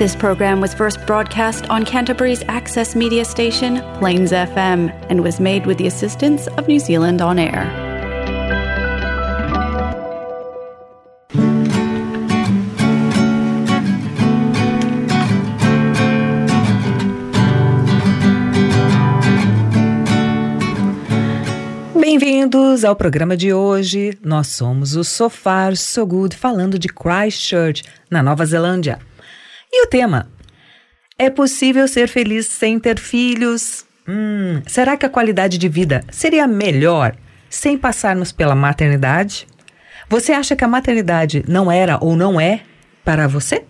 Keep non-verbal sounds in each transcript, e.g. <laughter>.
This program was first broadcast on Canterbury's access media station, Plains FM, and was made with the assistance of New Zealand On Air. Bem-vindos ao programa de hoje. Nós somos o Sofar So Good, falando de Christchurch, na Nova Zelândia. E o tema? É possível ser feliz sem ter filhos? Hum, será que a qualidade de vida seria melhor sem passarmos pela maternidade? Você acha que a maternidade não era ou não é para você?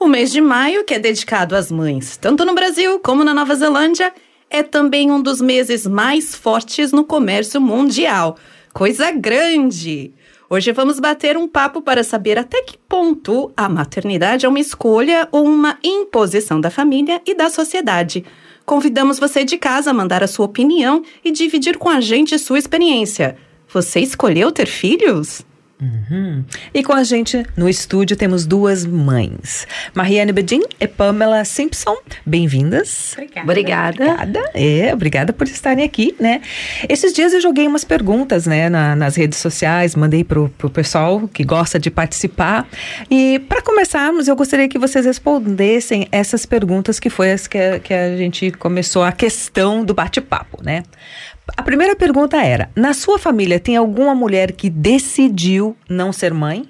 O mês de maio, que é dedicado às mães, tanto no Brasil como na Nova Zelândia, é também um dos meses mais fortes no comércio mundial. Coisa grande! Hoje vamos bater um papo para saber até que ponto a maternidade é uma escolha ou uma imposição da família e da sociedade. Convidamos você de casa a mandar a sua opinião e dividir com a gente sua experiência. Você escolheu ter filhos? Uhum. E com a gente no estúdio temos duas mães, Mariane Bedin e Pamela Simpson. Bem-vindas. Obrigada. Obrigada. Obrigada. É, obrigada por estarem aqui, né? Esses dias eu joguei umas perguntas, né, na, nas redes sociais, mandei pro, pro pessoal que gosta de participar. E para começarmos, eu gostaria que vocês respondessem essas perguntas que foi as que, que a gente começou a questão do bate-papo, né? A primeira pergunta era: na sua família tem alguma mulher que decidiu não ser mãe?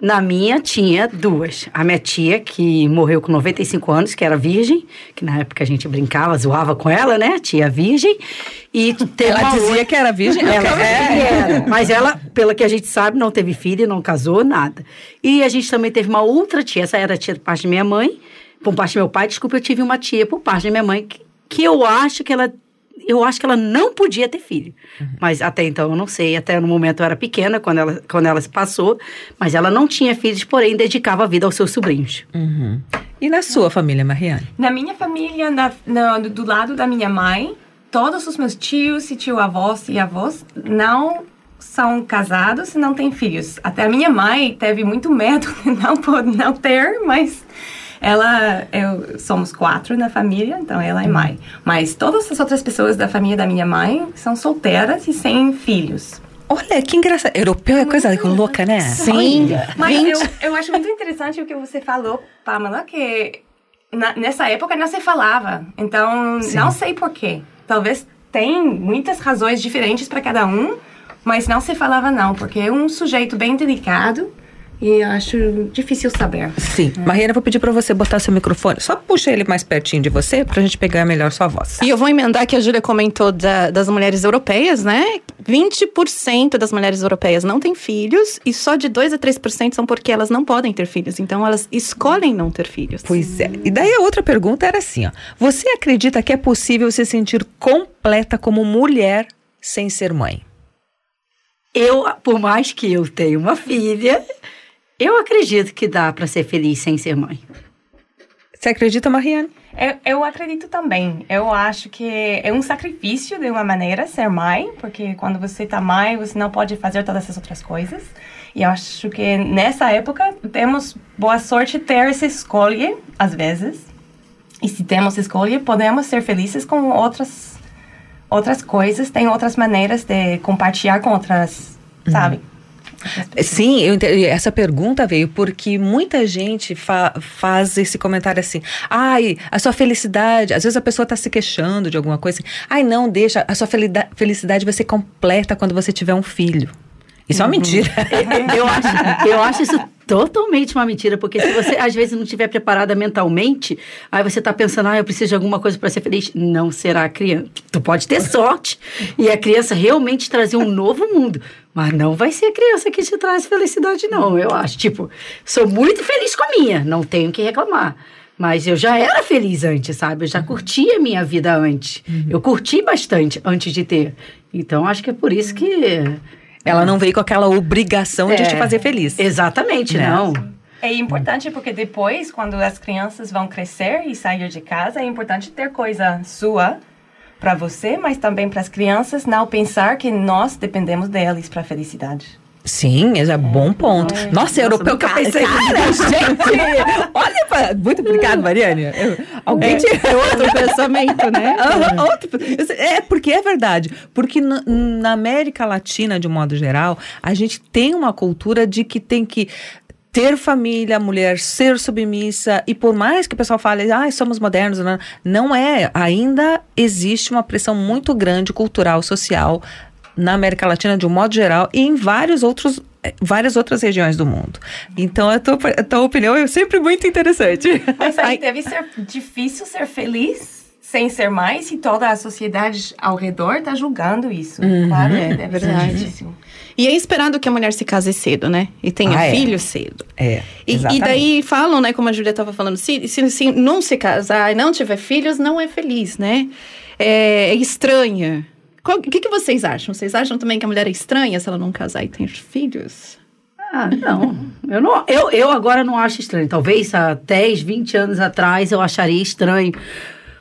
Na minha tinha duas. A minha tia, que morreu com 95 anos, que era virgem, que na época a gente brincava, zoava com ela, né? Tia virgem. E ela dizia outra... que era virgem? Ela é, era. Mas ela, pela que a gente sabe, não teve filho, não casou, nada. E a gente também teve uma outra tia, essa era a tia por parte da minha mãe, por parte do meu pai, desculpa, eu tive uma tia por parte da minha mãe, que, que eu acho que ela eu acho que ela não podia ter filho. Uhum. Mas até então eu não sei, até no momento eu era pequena, quando ela, quando ela se passou, mas ela não tinha filhos, porém dedicava a vida aos seus sobrinhos. Uhum. E na sua família, Mariane? Na minha família, na, na, do lado da minha mãe, todos os meus tios e tio-avós e avós não são casados e não têm filhos. Até a minha mãe teve muito medo <laughs> de não, não ter, mas ela, eu, somos quatro na família, então ela é mãe. Mas todas as outras pessoas da família da minha mãe são solteiras e sem filhos. Olha, que engraçado. Europeu é coisa louca, né? Sim. Mas eu, eu acho muito interessante o que você falou, Pamela, que na, nessa época não se falava. Então, Sim. não sei porquê. Talvez tem muitas razões diferentes para cada um, mas não se falava não, porque é um sujeito bem delicado e acho difícil saber. Sim. É. Mariana, vou pedir para você botar seu microfone. Só puxa ele mais pertinho de você para a gente pegar melhor sua voz. E eu vou emendar que a Júlia comentou da, das mulheres europeias, né? 20% das mulheres europeias não têm filhos e só de 2 a 3% são porque elas não podem ter filhos. Então elas escolhem não ter filhos. Pois é. E daí a outra pergunta era assim, ó. Você acredita que é possível se sentir completa como mulher sem ser mãe? Eu, por mais que eu tenha uma filha, eu acredito que dá para ser feliz sem ser mãe. Você acredita, Mariane? Eu, eu, acredito também. Eu acho que é um sacrifício, de uma maneira, ser mãe, porque quando você está mãe, você não pode fazer todas essas outras coisas. E eu acho que nessa época temos boa sorte ter essa escolha, às vezes. E se temos escolha, podemos ser felizes com outras, outras coisas, tem outras maneiras de compartilhar com outras, uhum. sabe? Sim, eu, essa pergunta veio porque muita gente fa, faz esse comentário assim: ai, a sua felicidade. Às vezes a pessoa está se queixando de alguma coisa assim: ai, não, deixa, a sua felicidade vai ser completa quando você tiver um filho. Isso é uma uhum. mentira. <laughs> eu, acho, eu acho isso totalmente uma mentira, porque se você às vezes não estiver preparada mentalmente, aí você está pensando, ah, eu preciso de alguma coisa para ser feliz. Não será a criança. Tu pode ter sorte e a criança realmente trazer um novo mundo, mas não vai ser a criança que te traz felicidade, não, eu acho. Tipo, sou muito feliz com a minha, não tenho que reclamar. Mas eu já era feliz antes, sabe? Eu já curtia a minha vida antes. Uhum. Eu curti bastante antes de ter. Então, acho que é por isso que ela não veio com aquela obrigação é, de te é. fazer feliz. Exatamente, né? não. É importante porque depois, quando as crianças vão crescer e sair de casa, é importante ter coisa sua para você, mas também para as crianças não pensar que nós dependemos deles para a felicidade. Sim, é um bom ponto. É. Nossa, europeu que eu pensei. Cara, <laughs> gente! olha, Muito obrigado, Mariane. Eu- Alguém É, tinha é outro pensamento, né? <laughs> Ah, outro- É, porque é verdade. Porque na, na América Latina, de um modo geral, a gente tem uma cultura de que tem que ter família, a mulher ser submissa, e por mais que o pessoal fale, ah, somos modernos, não, não é. Ainda existe uma pressão muito grande cultural, social, na América Latina, de um modo geral, e em vários outros. eh, Várias outras regiões do mundo. Então, a tua, a tua opinião é sempre muito interessante. Mas aí deve ser difícil ser feliz sem ser mais se toda a sociedade ao redor tá julgando isso. Claro, É, deve verdade. ser difícil. E é esperado que a mulher se case cedo, né? E tenha Ah, é. filho cedo. É. E, e daí falam, né, como a Júlia estava falando, se, se, se não se casar e não tiver filhos, não é feliz, né? É, é estranha. O que, que vocês acham? Vocês acham também que a mulher é estranha se ela não casar e ter filhos? Ah, não. Eu, não eu, eu agora não acho estranho. Talvez há 10, 20 anos atrás eu acharia estranho.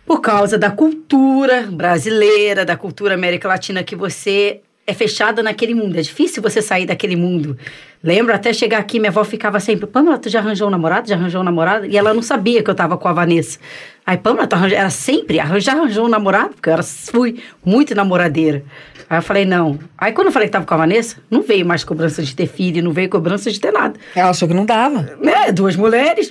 Por causa da cultura brasileira, da cultura América Latina, que você é fechada naquele mundo. É difícil você sair daquele mundo. Lembro, até chegar aqui, minha avó ficava sempre, Pamela, tu já arranjou um namorado? Já arranjou um namorado? E ela não sabia que eu tava com a Vanessa. Aí, Pamela, tu arranjou... Era sempre, "Arran- já arranjou um namorado? Porque eu era, fui muito namoradeira. Aí eu falei, não. Aí quando eu falei que tava com a Vanessa, não veio mais cobrança de ter filho, não veio cobrança de ter nada. Ela achou que não dava. Né? Duas mulheres,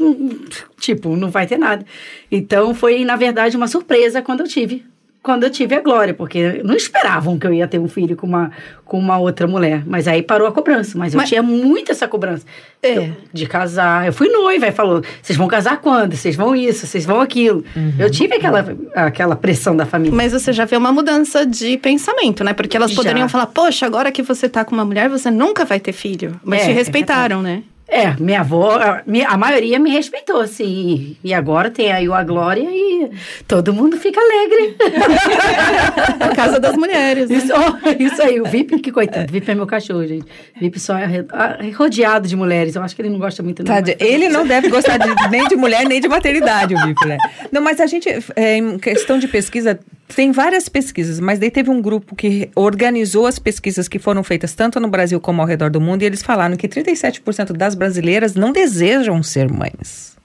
tipo, não vai ter nada. Então foi, na verdade, uma surpresa quando eu tive. Quando eu tive a Glória, porque não esperavam que eu ia ter um filho com uma, com uma outra mulher. Mas aí parou a cobrança. Mas, Mas- eu tinha muito essa cobrança. É. Eu- de casar. Eu fui noiva e falou: vocês vão casar quando? Vocês vão isso, vocês vão aquilo. Eu tive aquela, aquela pressão da família. Mas você já vê uma mudança de pensamento, né? Porque elas Já. poderiam falar, poxa, agora que você tá com uma mulher, você nunca vai ter filho. Mas É, te é respeitaram, né? É, minha avó, a, a maioria me respeitou, sim. E agora tem aí a Glória e todo mundo fica alegre. <laughs> Por causa das mulheres. né? Isso, ó, isso aí, o VIP, que coitado. VIP é meu cachorro, gente. VIP só é ah, é rodeado de mulheres. Eu acho que ele não gosta muito, não. Tadinho. mas- Ele não deve gostar de- nem de mulher, nem de maternidade, o Bip, né? Não, mas a gente, é, em questão de pesquisa, tem várias pesquisas, mas daí teve um grupo que organizou as pesquisas que foram feitas tanto no Brasil como ao redor do mundo, e eles falaram que 37% das brasileiras não desejam ser mães.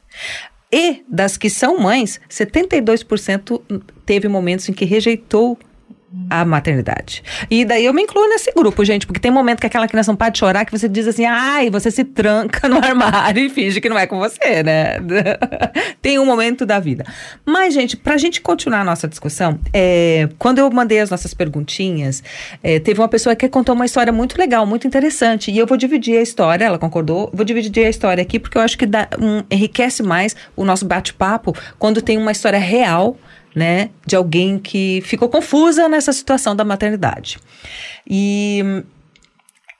E das que são mães, 72% teve momentos em que rejeitou a maternidade. E daí eu me incluo nesse grupo, gente, porque tem momento que aquela criança não para de chorar que você diz assim, ai, você se tranca no <laughs> armário e finge que não é com você, né? <laughs> tem um momento da vida. Mas, gente, pra gente continuar a nossa discussão, é, quando eu mandei as nossas perguntinhas, é, teve uma pessoa que contou uma história muito legal, muito interessante, e eu vou dividir a história, ela concordou, vou dividir a história aqui, porque eu acho que dá, um, enriquece mais o nosso bate-papo quando tem uma história real né, de alguém que ficou confusa nessa situação da maternidade. E hum,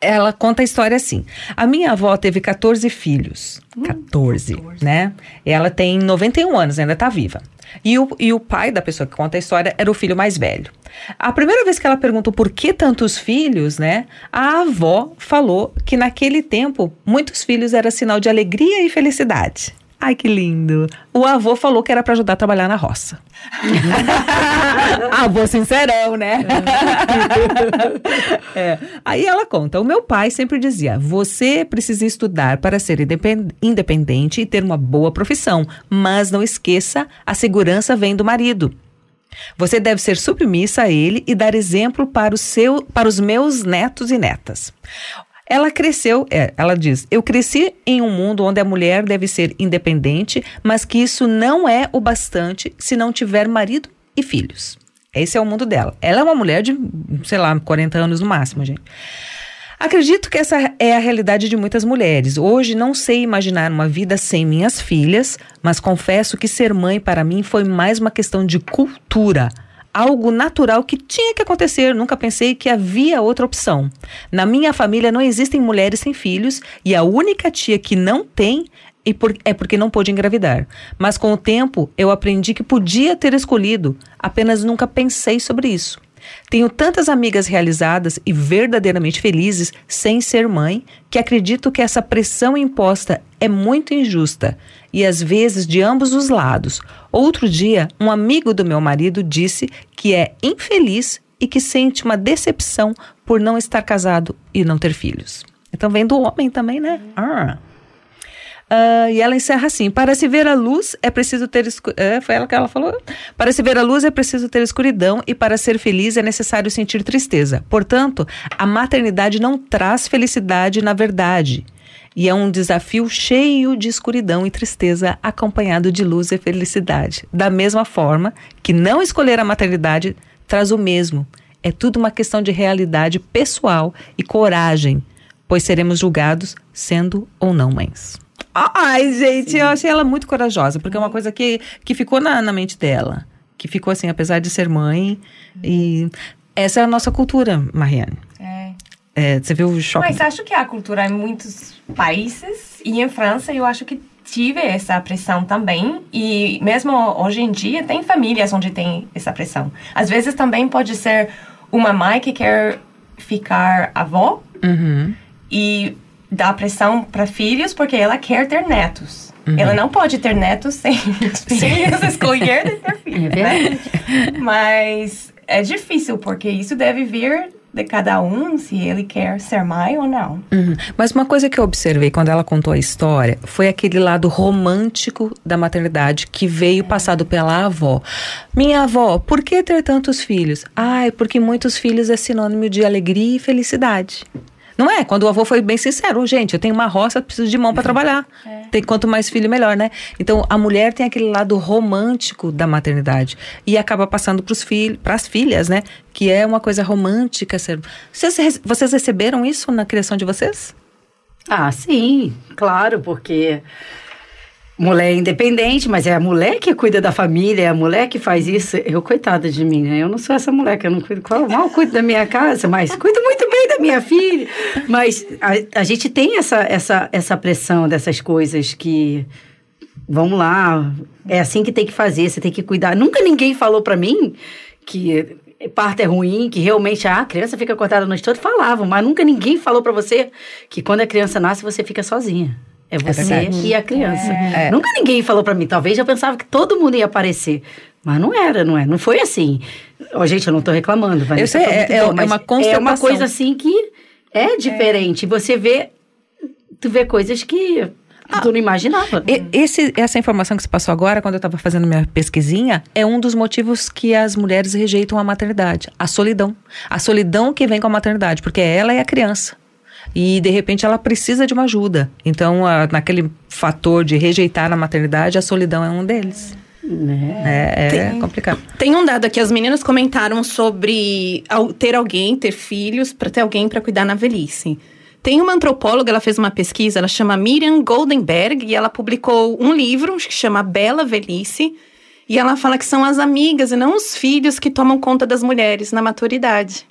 ela conta a história assim: a minha avó teve 14 filhos. 14, né? Ela tem 91 anos, ainda tá viva. E o, e o pai da pessoa que conta a história era o filho mais velho. A primeira vez que ela perguntou por que tantos filhos, né? A avó falou que naquele tempo muitos filhos era sinal de alegria e felicidade. Ai, que lindo. O avô falou que era para ajudar a trabalhar na roça. <laughs> avô sincerão, né? É. Aí ela conta: o meu pai sempre dizia: você precisa estudar para ser independ- independente e ter uma boa profissão, mas não esqueça, a segurança vem do marido. Você deve ser submissa a ele e dar exemplo para, o seu, para os meus netos e netas. Ela cresceu, é, ela diz: Eu cresci em um mundo onde a mulher deve ser independente, mas que isso não é o bastante se não tiver marido e filhos. Esse é o mundo dela. Ela é uma mulher de, sei lá, 40 anos no máximo, gente. Acredito que essa é a realidade de muitas mulheres. Hoje não sei imaginar uma vida sem minhas filhas, mas confesso que ser mãe para mim foi mais uma questão de cultura. Algo natural que tinha que acontecer, nunca pensei que havia outra opção. Na minha família não existem mulheres sem filhos e a única tia que não tem é porque não pôde engravidar. Mas com o tempo eu aprendi que podia ter escolhido, apenas nunca pensei sobre isso. Tenho tantas amigas realizadas e verdadeiramente felizes sem ser mãe que acredito que essa pressão imposta é muito injusta e às vezes de ambos os lados. Outro dia, um amigo do meu marido disse que é infeliz e que sente uma decepção por não estar casado e não ter filhos. Então vem do homem também, né? Ah. Uh, e ela encerra assim: para se ver a luz é preciso ter é, foi ela que ela falou. Para se ver a luz é preciso ter escuridão e para ser feliz é necessário sentir tristeza. Portanto, a maternidade não traz felicidade na verdade. E é um desafio cheio de escuridão e tristeza, acompanhado de luz e felicidade. Da mesma forma que não escolher a maternidade traz o mesmo. É tudo uma questão de realidade pessoal e coragem, pois seremos julgados sendo ou não mães. Ai, gente, Sim. eu achei ela muito corajosa, porque é uma coisa que, que ficou na, na mente dela. Que ficou assim, apesar de ser mãe. E essa é a nossa cultura, Mariane. É. é você viu o choque? Mas acho que a cultura em muitos países, e em França, eu acho que tive essa pressão também. E mesmo hoje em dia, tem famílias onde tem essa pressão. Às vezes também pode ser uma mãe que quer ficar avó. Uhum. E dá pressão para filhos porque ela quer ter netos. Uhum. Ela não pode ter netos sem <laughs> filhos escolher de ter <laughs> filhos, é né? Mas é difícil porque isso deve vir de cada um se ele quer ser mãe ou não. Uhum. Mas uma coisa que eu observei quando ela contou a história foi aquele lado romântico da maternidade que veio é. passado pela avó. Minha avó, por que ter tantos filhos? Ai, porque muitos filhos é sinônimo de alegria e felicidade. Não é? Quando o avô foi bem sincero, gente, eu tenho uma roça, preciso de mão para trabalhar. É. Tem quanto mais filho melhor, né? Então a mulher tem aquele lado romântico da maternidade e acaba passando para os filhos, para as filhas, né? Que é uma coisa romântica. Vocês, vocês receberam isso na criação de vocês? Ah, sim, claro, porque mulher independente, mas é a mulher que cuida da família, é a mulher que faz isso. Eu, coitada de mim, né? Eu não sou essa mulher que eu não cuido, mal cuido da minha casa, mas cuido muito minha filha. Mas a, a gente tem essa, essa, essa pressão dessas coisas que. Vamos lá, é assim que tem que fazer, você tem que cuidar. Nunca ninguém falou para mim que parto é ruim, que realmente ah, a criança fica cortada a noite toda, falavam, mas nunca ninguém falou para você que quando a criança nasce você fica sozinha. É, é você é e a criança. É. Nunca ninguém falou para mim. Talvez eu pensava que todo mundo ia aparecer. Mas não era, não é? Não foi assim. Oh, gente, eu não estou reclamando. Vanessa, eu sei, é, é, bom, é uma constatação. É uma coisa assim que é diferente. Você vê, tu vê coisas que ah, tu não imaginava. Esse, essa informação que você passou agora, quando eu estava fazendo minha pesquisinha, é um dos motivos que as mulheres rejeitam a maternidade. A solidão. A solidão que vem com a maternidade, porque ela é a criança e de repente ela precisa de uma ajuda. Então, a, naquele fator de rejeitar a maternidade, a solidão é um deles. Né? É, é tem, complicado. Tem um dado aqui, as meninas comentaram sobre ter alguém, ter filhos, para ter alguém para cuidar na velhice. Tem uma antropóloga, ela fez uma pesquisa, ela chama Miriam Goldenberg, e ela publicou um livro que chama Bela Velhice. E ela fala que são as amigas e não os filhos que tomam conta das mulheres na maturidade.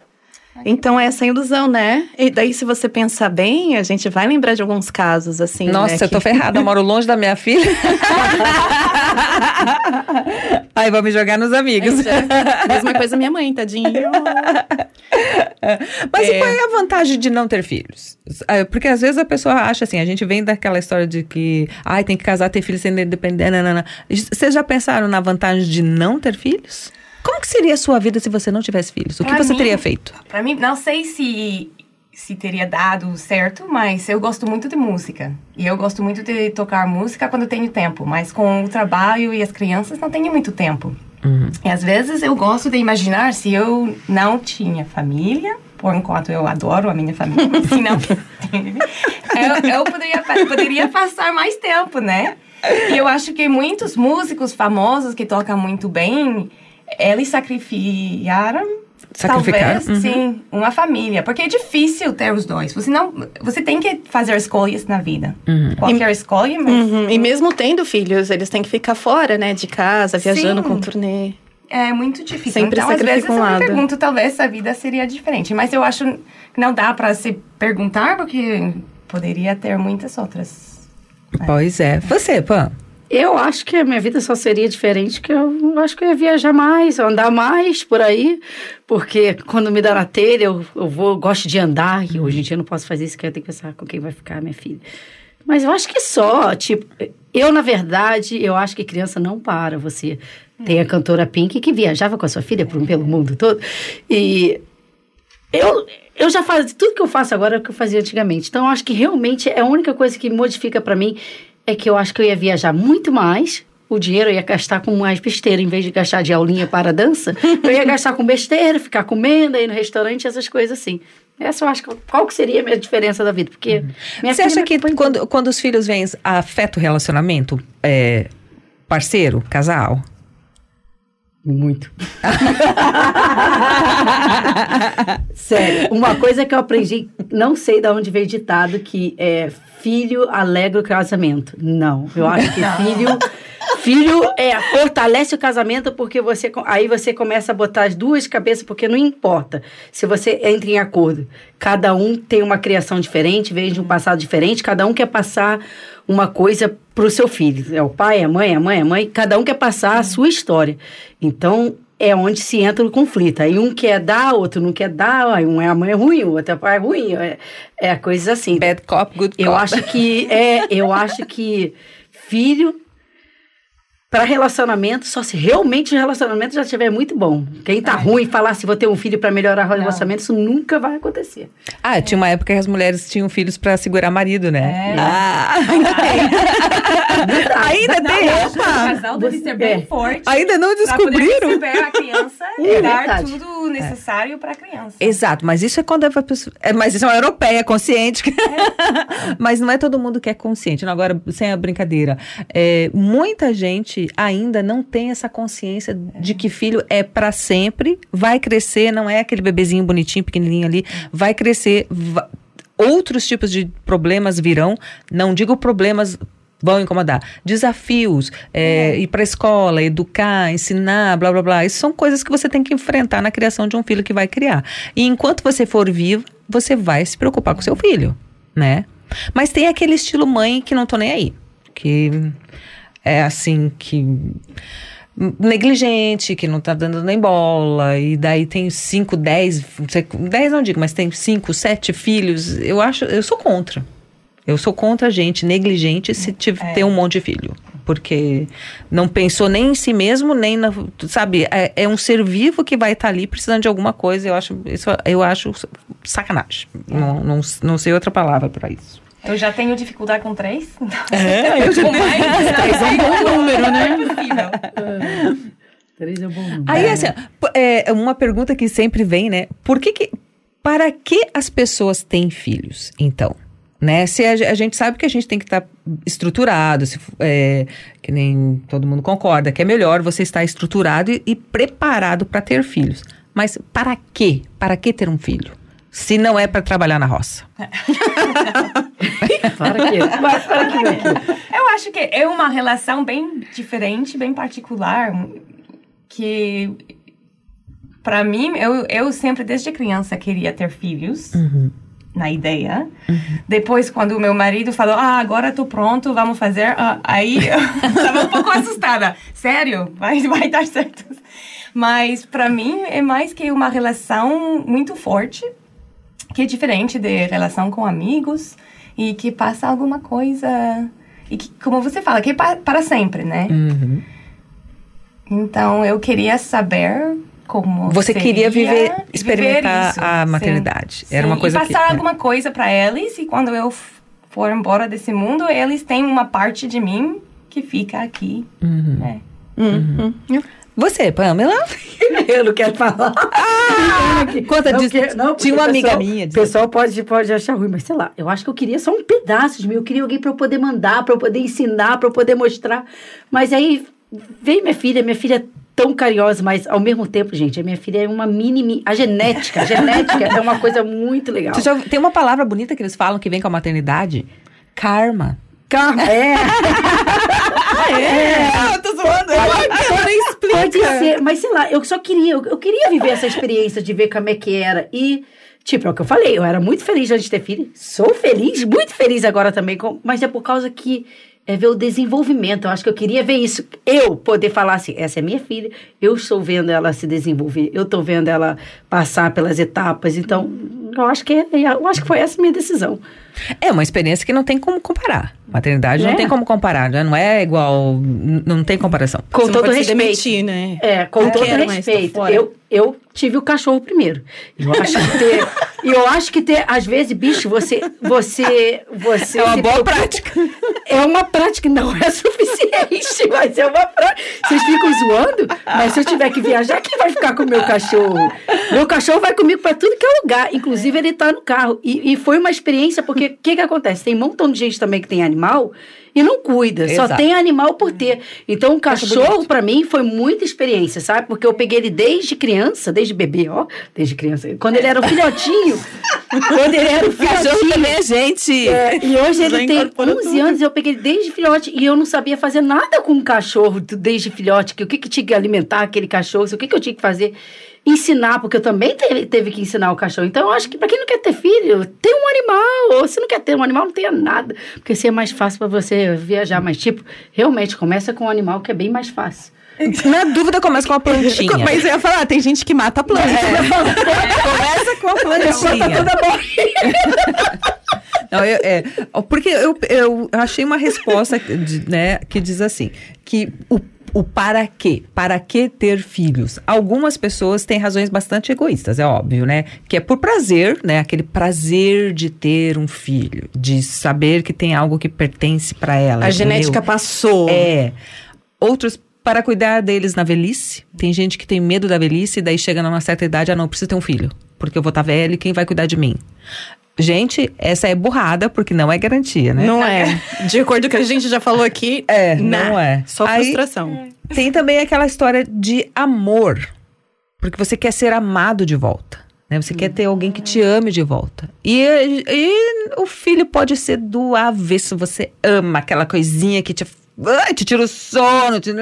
Então, é essa ilusão, né? E daí, se você pensar bem, a gente vai lembrar de alguns casos, assim. Nossa, né, eu tô ferrada, eu moro longe da minha filha. <laughs> Aí vou me jogar nos amigos. É, mesma coisa minha mãe, tadinho. Mas é. qual é a vantagem de não ter filhos? Ah, porque às vezes a pessoa acha assim, a gente vem daquela história de que, ai, tem que casar, ter filhos, ser independente. Vocês já pensaram na vantagem de não ter filhos? Que seria a sua vida se você não tivesse filhos? O pra que você mim, teria feito? Para mim, não sei se se teria dado certo, mas eu gosto muito de música. E eu gosto muito de tocar música quando tenho tempo, mas com o trabalho e as crianças não tenho muito tempo. Uhum. E às vezes eu gosto de imaginar se eu não tinha família, por enquanto eu adoro a minha família, mas se não <laughs> eu, eu poderia, poderia passar mais tempo, né? E eu acho que muitos músicos famosos que tocam muito bem, eles sacrificaram Sacrificar? Talvez, uhum. sim, uma família. Porque é difícil ter os dois. Você não. Você tem que fazer escolhas na vida. Uhum. Qualquer e, escolha, mas. Uhum. E mesmo tendo filhos, eles têm que ficar fora, né? De casa, viajando sim. com turnê. É muito difícil. Sempre então, às vezes, um eu me pergunto, talvez a vida seria diferente. Mas eu acho que não dá para se perguntar, porque poderia ter muitas outras. Pois é. Você, Pã? Eu acho que a minha vida só seria diferente, que eu acho que eu ia viajar mais, andar mais por aí, porque quando me dá na telha, eu, eu vou, gosto de andar, e hoje em dia eu não posso fazer isso, que eu tenho que pensar com quem vai ficar minha filha. Mas eu acho que só, tipo, eu, na verdade, eu acho que criança não para. Você tem a cantora Pink que viajava com a sua filha pelo mundo todo, e eu, eu já faço, tudo que eu faço agora é o que eu fazia antigamente. Então, eu acho que realmente é a única coisa que modifica para mim é que eu acho que eu ia viajar muito mais. O dinheiro eu ia gastar com mais besteira, em vez de gastar de aulinha para dança, eu ia gastar com besteira, ficar comendo aí no restaurante, essas coisas assim. Essa eu acho que qual que seria a minha diferença da vida? Porque minha Você acha que quando, quando os filhos vêm, afeta o relacionamento? É, parceiro, casal? Muito. <laughs> Sério, uma coisa que eu aprendi, não sei de onde veio ditado, que é filho alegra o casamento. Não, eu acho que filho... Filho é, fortalece o casamento porque você aí você começa a botar as duas cabeças, porque não importa se você entra em acordo. Cada um tem uma criação diferente, veio de um passado diferente, cada um quer passar uma coisa para o seu filho. É o pai, a mãe, a mãe, a mãe, cada um quer passar a sua história. Então, é onde se entra o conflito. Aí um quer dar, outro não quer dar, aí um é a mãe ruim, o outro é pai ruim. É, é coisas assim. Bad cop, good cop. Eu acho que é, eu acho que filho para relacionamento, só se realmente o relacionamento já estiver muito bom. Quem tá ruim falar se vou ter um filho para melhorar o relacionamento, isso nunca vai acontecer. Ah, tinha uma época que as mulheres tinham filhos para segurar marido, né? É. Ah, ainda tem. ainda tem, O opa! casal deve ser bem É. forte. Ainda não Pra poder descobriram? receber a criança É e dar tudo necessário para a criança. Exato, mas isso é quando a pessoa. É, mas isso é uma europeia consciente. que- <laughs> mas não é todo mundo que é consciente. Não, agora, sem a brincadeira. É, muita gente ainda não tem essa consciência de que filho é para sempre, vai crescer, não é aquele bebezinho bonitinho, pequenininho ali, vai crescer. va- Outros tipos de problemas virão. Não digo problemas vão incomodar. Desafios, é, ir para a escola, educar, ensinar, blá blá blá. Isso são coisas que você tem que enfrentar na criação de um filho que vai criar. E enquanto você for vivo, você vai se preocupar com seu filho, né? Mas tem aquele estilo mãe que não tô nem aí. Que é assim, que negligente, que não tá dando nem bola, e daí tem cinco, dez, não sei, dez não digo, mas tem cinco, sete filhos, eu acho, eu sou contra. Eu sou contra a gente negligente se tiver, ter um monte de filho. Porque não pensou nem em si mesmo, nem na. Sabe, é, é um ser vivo que vai estar ali precisando de alguma coisa. Eu acho, isso, eu acho sacanagem. Não, não, não sei outra palavra para isso. Eu já tenho dificuldade com três. <laughs> É, eu <laughs> já com mais. Três é um bom número, né? <laughs> É possível. Três é um bom número. Aí, assim, ó, p- é uma pergunta que sempre vem, né? Por que que. Para que as pessoas têm filhos, então? Né? Se a, a gente sabe que a gente tem que estar estruturado, se, é, que nem todo mundo concorda, que é melhor você estar estruturado e, e preparado para ter filhos. Mas para quê? Para que ter um filho? Se não é para trabalhar na roça. Para que, para, que. Eu acho que é uma relação bem diferente, bem particular, que para mim, eu, eu sempre desde criança queria ter filhos. Na ideia. Depois, quando o meu marido falou, ah, agora tô pronto, vamos fazer. ah, aí eu <laughs> tava um pouco assustada. Sério? Vai, vai dar certo? Mas para mim é mais que uma relação muito forte, que é diferente de relação com amigos e que passa alguma coisa e que, como você fala, que é pa- para sempre, né? Uhum. Então eu queria saber como Você seria queria viver, viver experimentar isso, a sim. maternidade. Era Sim, uma coisa e que. passar é. alguma coisa para eles e quando eu for embora desse mundo, eles têm uma parte de mim que fica aqui. Uhum. né? Você, Pamela? <laughs> Eu não quero falar. Conta Não, disso. não, Tinha uma amiga pessoal- minha. O pessoal pode, pode achar ruim, mas sei lá, eu acho que eu queria só um pedaço de mim. Eu queria alguém para eu poder mandar, para eu poder ensinar, para eu poder mostrar. Mas aí veio minha filha, minha filha é tão carinhosa, mas ao mesmo tempo, gente, a minha filha é uma mini. mi- A genética, a genética é uma coisa muito legal. Já tem uma palavra bonita que eles falam que vem com a maternidade? Karma. Karma, é. <laughs> É, eu tô zoando. Explica. Pode ser, mas sei lá, eu só queria, eu, eu queria viver essa experiência de ver como é que era. E, tipo, é o que eu falei, eu era muito feliz antes de ter filho. Sou feliz, muito feliz agora também, mas é por causa que é ver o desenvolvimento. Eu acho que eu queria ver isso. Eu poder falar assim, essa é minha filha, eu estou vendo ela se desenvolver, eu estou vendo ela passar pelas etapas. Então, eu acho que eu acho que foi essa a minha decisão. É uma experiência que não tem como comparar. Maternidade É. não tem como comparar, né? Não é igual, não tem comparação. Com Você todo respeito. demitir, né? É, com Não todo respeito. Eu, eu tive o cachorro primeiro. Eu acho que <laughs> ter. E eu acho que ter, às vezes, bicho, você. Você. você É uma boa preocupa- prática. É uma prática, não é suficiente, <laughs> mas é uma prática. Vocês ficam zoando, mas se eu tiver que viajar, quem vai ficar com o meu cachorro? Meu cachorro vai comigo para tudo que é lugar, inclusive ele tá no carro. E, e foi uma experiência, porque o que, que acontece? Tem um montão de gente também que tem animal e não cuida, só Exato. tem animal por ter. Então, o cachorro, para mim, foi muita experiência, sabe? Porque eu peguei ele desde criança, desde bebê, ó, desde criança. Quando ele era um filhotinho, <laughs> quando ele era um filhotinho. é gente. É, e hoje Já ele tem incorporou 11 tudo. anos, eu peguei ele desde filhote e eu não sabia fazer nada com um cachorro desde filhote, que o que, que tinha que alimentar aquele cachorro, o que, que eu tinha que fazer, ensinar, porque eu também teve, teve que ensinar o cachorro. Então eu acho que para quem não quer ter filho, tem um animal, ou se não quer ter um animal, não tenha nada, porque assim é mais fácil para você viajar, mas tipo, realmente começa com um animal que é bem mais fácil. <laughs> Na dúvida, começa com a plantinha. <laughs> Mas eu ia falar, tem gente que mata a planta. <laughs> Começa com a plantinha. Não, eu- é, porque eu, eu achei uma resposta de- né, que diz assim, que o, o para quê? Para que ter filhos? Algumas pessoas têm razões bastante egoístas, é óbvio, né? Que é por prazer, né? Aquele prazer de ter um filho, de saber que tem algo que pertence para ela. A entendeu? genética passou. É. Outros para cuidar deles na velhice. Tem gente que tem medo da velhice e daí chega numa certa idade, ah, não, preciso ter um filho. Porque eu vou estar velho e quem vai cuidar de mim? Gente, essa é burrada, porque não é garantia, né? Não é. <laughs> De acordo com o que a gente já falou aqui, É, nah, não é. Só Aí- frustração. Tem também aquela história de amor. Porque você quer ser amado de volta. Né? Você quer ter alguém que te ame de volta. E, e o filho pode ser do avesso. Você ama aquela coisinha que te, ai, te tira o sono. Te,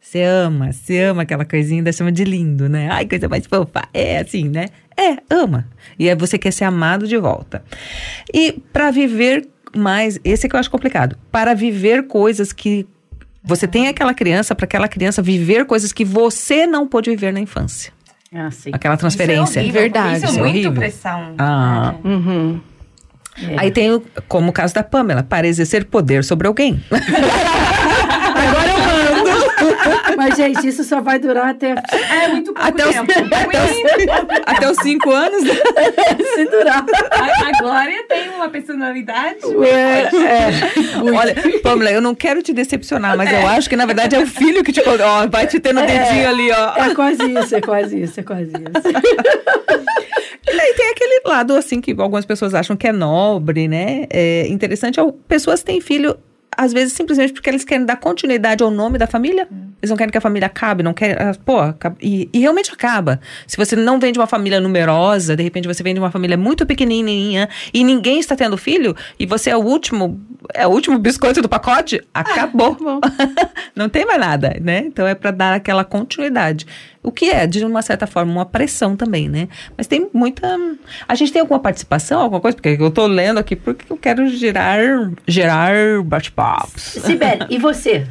você ama, você ama aquela coisinha, ainda chama de lindo, né? Ai, coisa mais fofa. É assim, né? É, ama. E aí você quer ser amado de volta. E para viver mais, esse é que eu acho complicado. Para viver coisas que você tem aquela criança, para aquela criança viver coisas que você não pôde viver na infância. Ah, sim. Aquela transferência. Isso é horrível, Verdade. Isso é Isso é muito horrível. pressão. Ah. É. Uhum. Aí tem, o, como o caso da Pamela, para exercer poder sobre alguém. <laughs> Agora eu mando. Mas, gente, isso só vai durar até É muito pouco Até os- tempo. <laughs> Até os cinco anos. <laughs> se durar. A, a Glória tem uma personalidade. É, é. Olha, Pamela, eu não quero te decepcionar, mas eu acho que na verdade é o filho que te ó, vai te ter no dedinho ali, ó. É quase isso, é quase isso, é quase isso. E daí tem aquele lado, assim, que algumas pessoas acham que é nobre, né? É interessante. Pessoas têm filho, às vezes, simplesmente porque eles querem dar continuidade ao nome da família. Eles não querem que a família acabe, não querem. ah, Pô, e, e realmente acaba. Se você não vem de uma família numerosa, de repente você vem de uma família muito pequenininha e ninguém está tendo filho, e você é o último, é o último biscoito do pacote, acabou. <laughs> não tem mais nada, né? Então é para dar aquela continuidade. O que é, de uma certa forma, uma pressão também, né? Mas tem muita. A gente tem alguma participação, alguma coisa? Porque eu tô lendo aqui porque eu quero gerar, gerar bate-papos. Sibeli, e você?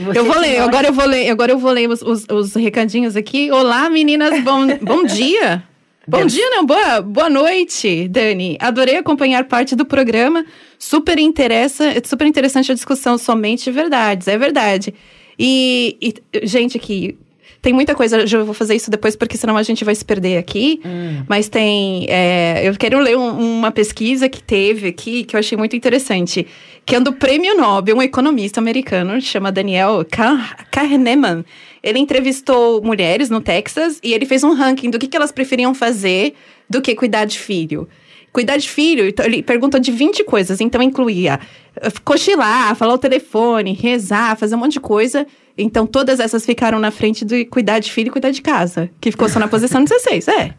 Você Eu vou ler, agora eu vou ler, agora eu vou ler os, os, os recadinhos aqui. Olá, meninas, bom, bom dia. <laughs> Bom dia, não, boa, boa noite, Dani. Adorei acompanhar parte do programa. Super interessa, super interessante a discussão somente verdades, é verdade. E, e, gente, aqui tem muita coisa. Eu vou fazer isso depois porque senão a gente vai se perder aqui. Mas tem, é, eu quero ler um- uma pesquisa que teve aqui que eu achei muito interessante, que é do Prêmio Nobel, um economista americano chama Daniel Kah- Kahneman. Ele entrevistou mulheres no Texas e ele fez um ranking do que, que elas preferiam fazer do que cuidar de filho. Cuidar de filho, então, ele perguntou de 20 coisas, então incluía eh, cochilar, falar o telefone, rezar, fazer um monte de coisa. Então todas essas ficaram na frente do cuidar de filho e cuidar de casa, que ficou só na posição 16, é.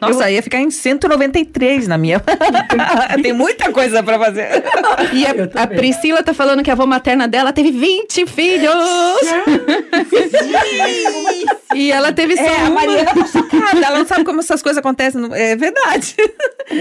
Nossa, ia ficar em 193 na minha. <laughs> Tem muita coisa pra fazer. E a, <laughs> a Priscila tá falando que a avó materna dela teve 20 filhos! <laughs> e ela teve só É, a uma. Mariana tá chocada. Ela não sabe como essas coisas acontecem. não- É verdade.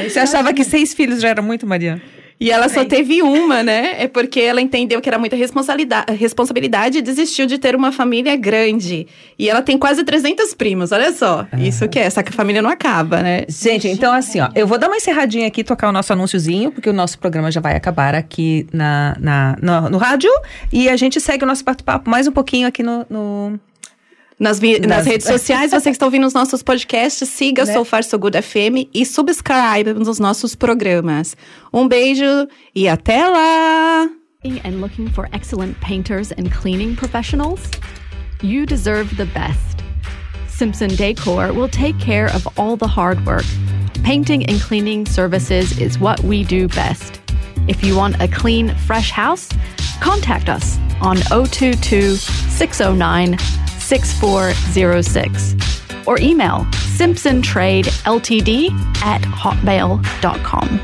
Você achava que seis filhos já era muito, Mariana? E ela só teve uma, né? É porque ela entendeu que era muita responsabilidade, responsabilidade e desistiu de ter uma família grande. E ela tem quase 300 primos, olha só. Isso que é, essa família não acaba, né? Gente, então assim, ó, eu vou dar uma encerradinha aqui, tocar o nosso anúnciozinho, porque o nosso programa já vai acabar aqui na, na, no, no rádio. E a gente segue o nosso bate-papo mais um pouquinho aqui no- no, Nas, vi- nas Nas- redes sociais, você que está ouvindo os nossos podcasts, siga Né? So Far So Good FM e subscribe nos nossos programas. Um beijo e até lá! and looking for excellent painters and cleaning professionals? You deserve the best. Simpson Decor will take care of all the hard work. Painting and cleaning services is what we do best. If you want a clean, fresh house, contact us on 022 609 6406 or email simpsontradeltd at hotmail.com.